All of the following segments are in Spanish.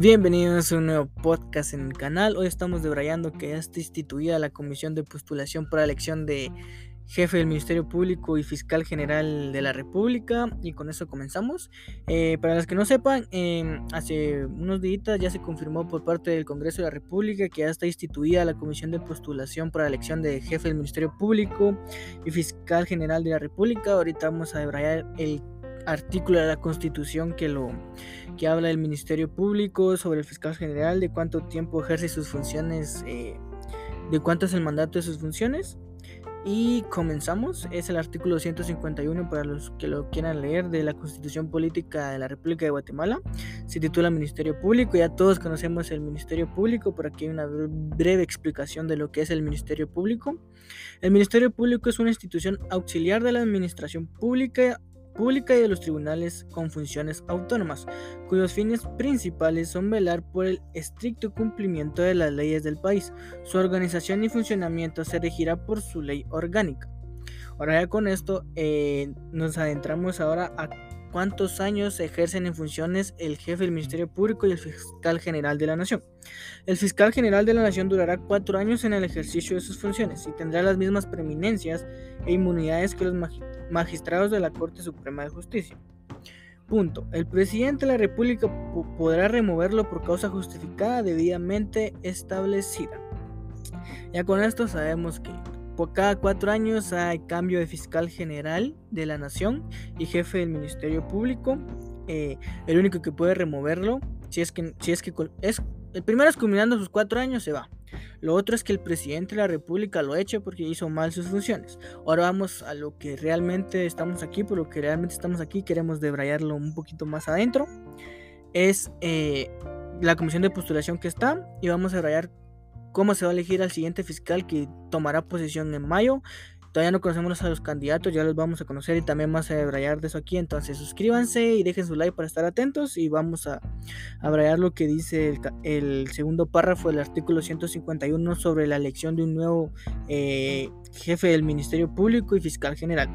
Bienvenidos a un nuevo podcast en el canal. Hoy estamos debrayando que ya está instituida la comisión de postulación para elección de jefe del Ministerio Público y Fiscal General de la República. Y con eso comenzamos. Eh, para los que no sepan, em, hace unos días ya se confirmó por parte del Congreso de la República que ya está instituida la comisión de postulación para elección de jefe del Ministerio Público y Fiscal General de la República. Ahorita vamos a debrayar el artículo de la Constitución que lo que habla del Ministerio Público sobre el fiscal general, de cuánto tiempo ejerce sus funciones, eh, de cuánto es el mandato de sus funciones. Y comenzamos, es el artículo 151 para los que lo quieran leer de la Constitución Política de la República de Guatemala. Se titula Ministerio Público, ya todos conocemos el Ministerio Público, por aquí hay una breve explicación de lo que es el Ministerio Público. El Ministerio Público es una institución auxiliar de la Administración Pública Pública y de los tribunales con funciones autónomas, cuyos fines principales son velar por el estricto cumplimiento de las leyes del país. Su organización y funcionamiento se regirá por su ley orgánica. Ahora ya con esto eh, nos adentramos ahora a cuántos años ejercen en funciones el jefe del Ministerio Público y el fiscal general de la Nación. El fiscal general de la Nación durará cuatro años en el ejercicio de sus funciones y tendrá las mismas preeminencias e inmunidades que los magistrados de la Corte Suprema de Justicia. Punto. El presidente de la República podrá removerlo por causa justificada debidamente establecida. Ya con esto sabemos que por cada cuatro años hay cambio de fiscal general de la nación y jefe del Ministerio Público. Eh, el único que puede removerlo, si es que, si es que es, el primero es culminando sus cuatro años, se va. Lo otro es que el presidente de la República lo eche porque hizo mal sus funciones. Ahora vamos a lo que realmente estamos aquí, por lo que realmente estamos aquí, queremos debrayarlo un poquito más adentro. Es eh, la comisión de postulación que está y vamos a debrayar cómo se va a elegir al siguiente fiscal que tomará posesión en mayo. Todavía no conocemos a los candidatos, ya los vamos a conocer y también vamos a debrayar de eso aquí. Entonces suscríbanse y dejen su like para estar atentos y vamos a, a lo que dice el, segundo párrafo del artículo 151 sobre la elección de un nuevo eh, jefe del Ministerio Público y fiscal general.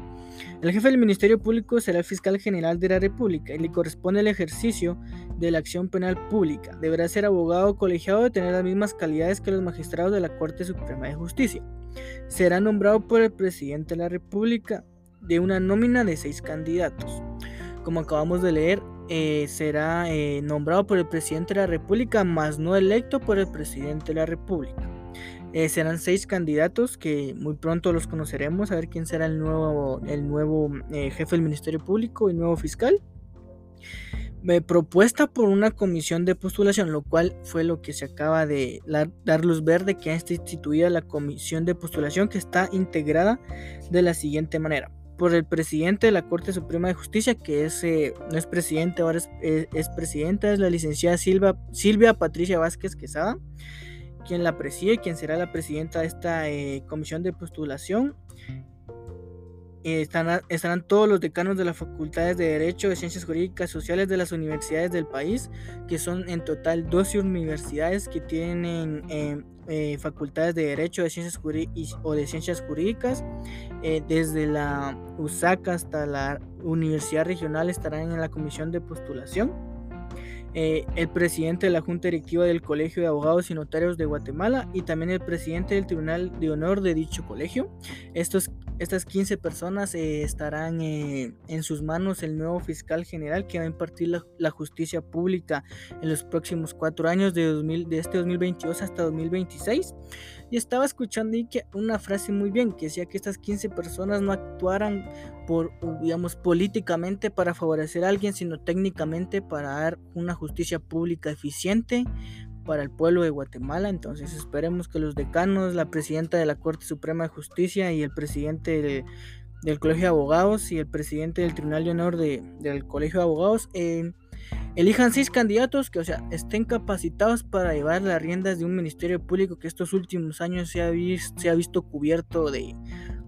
El jefe del Ministerio Público será el fiscal general de la República y le corresponde el ejercicio de la acción penal pública. Deberá ser abogado colegiado de tener las mismas calidades que los magistrados de la Corte Suprema de Justicia. Será nombrado por el presidente de la República de una nómina de seis candidatos. Como acabamos de leer, eh, será eh, nombrado por el presidente de la República, más no electo por el presidente de la República. Eh, serán seis candidatos que muy pronto los conoceremos, a ver quién será el nuevo, el nuevo jefe del Ministerio Público y nuevo fiscal propuesta por una comisión de postulación, lo cual fue lo que se acaba de dar luz verde que está instituida la comisión de postulación que está integrada de la siguiente manera. Por el presidente de la Corte Suprema de Justicia, que es, eh, no es presidente, ahora es, presidenta, es la licenciada Silva, Silvia Patricia Vázquez Quesada, quien la preside, quien será la presidenta de esta eh, comisión de postulación eh, estarán todos los decanos de las facultades de Derecho, de Ciencias Jurídicas Sociales de las universidades del país, que son en total 12 universidades que tienen eh, eh, facultades de Derecho de Ciencias o de Ciencias Jurídicas. desde la USAC hasta la Universidad Regional estarán en la comisión de postulación. el presidente de la Junta Directiva del Colegio de Abogados y Notarios de Guatemala y también el presidente del Tribunal de Honor de dicho colegio. Estos estas 15 personas eh, estarán eh, en sus manos el nuevo fiscal general que va a impartir la, justicia pública en los próximos cuatro años de, 2000, de este 2022 hasta 2026. Y estaba escuchando que una frase muy bien que decía que estas 15 personas no actuaran por, digamos, políticamente para favorecer a alguien, sino técnicamente para dar una justicia pública eficiente, para el pueblo de Guatemala. Entonces esperemos que los decanos, la presidenta de la Corte Suprema de Justicia y el presidente del Colegio de Abogados y el presidente del Tribunal de Honor del Colegio de Abogados eh, elijan seis candidatos que, o sea, estén capacitados para llevar las riendas de un ministerio público que estos últimos años se ha, se ha visto cubierto de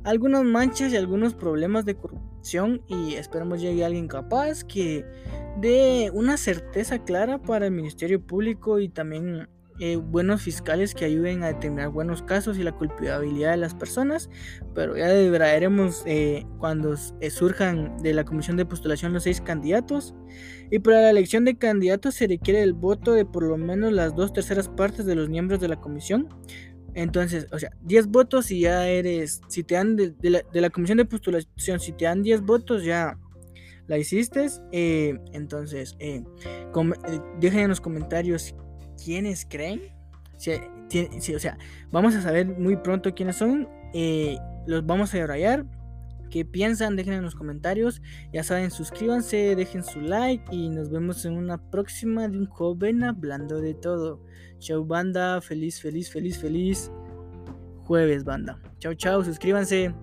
algunas manchas y algunos problemas de corrupción y esperemos llegue alguien capaz que dé una certeza clara para el Ministerio Público y también eh, buenos fiscales que ayuden a determinar buenos casos y la culpabilidad de las personas, pero ya veremos eh, cuando eh, surjan de la comisión de postulación los seis candidatos. Y para la elección de candidatos se requiere el voto de por lo menos las dos terceras partes de los miembros de la comisión. Entonces, o sea, 10 votos y ya eres, si te dan de, la, comisión de postulación, si te dan 10 votos ya la hiciste. entonces, dejen en los comentarios quiénes creen. Si, o sea, vamos a saber muy pronto quiénes son. Eh, los vamos a debrayar. ¿Qué piensan? Dejen en los comentarios. Ya saben, suscríbanse, dejen su like y nos vemos en una próxima de un joven hablando de todo. Chau banda, feliz, feliz, feliz, feliz jueves banda. Chau, chau, suscríbanse.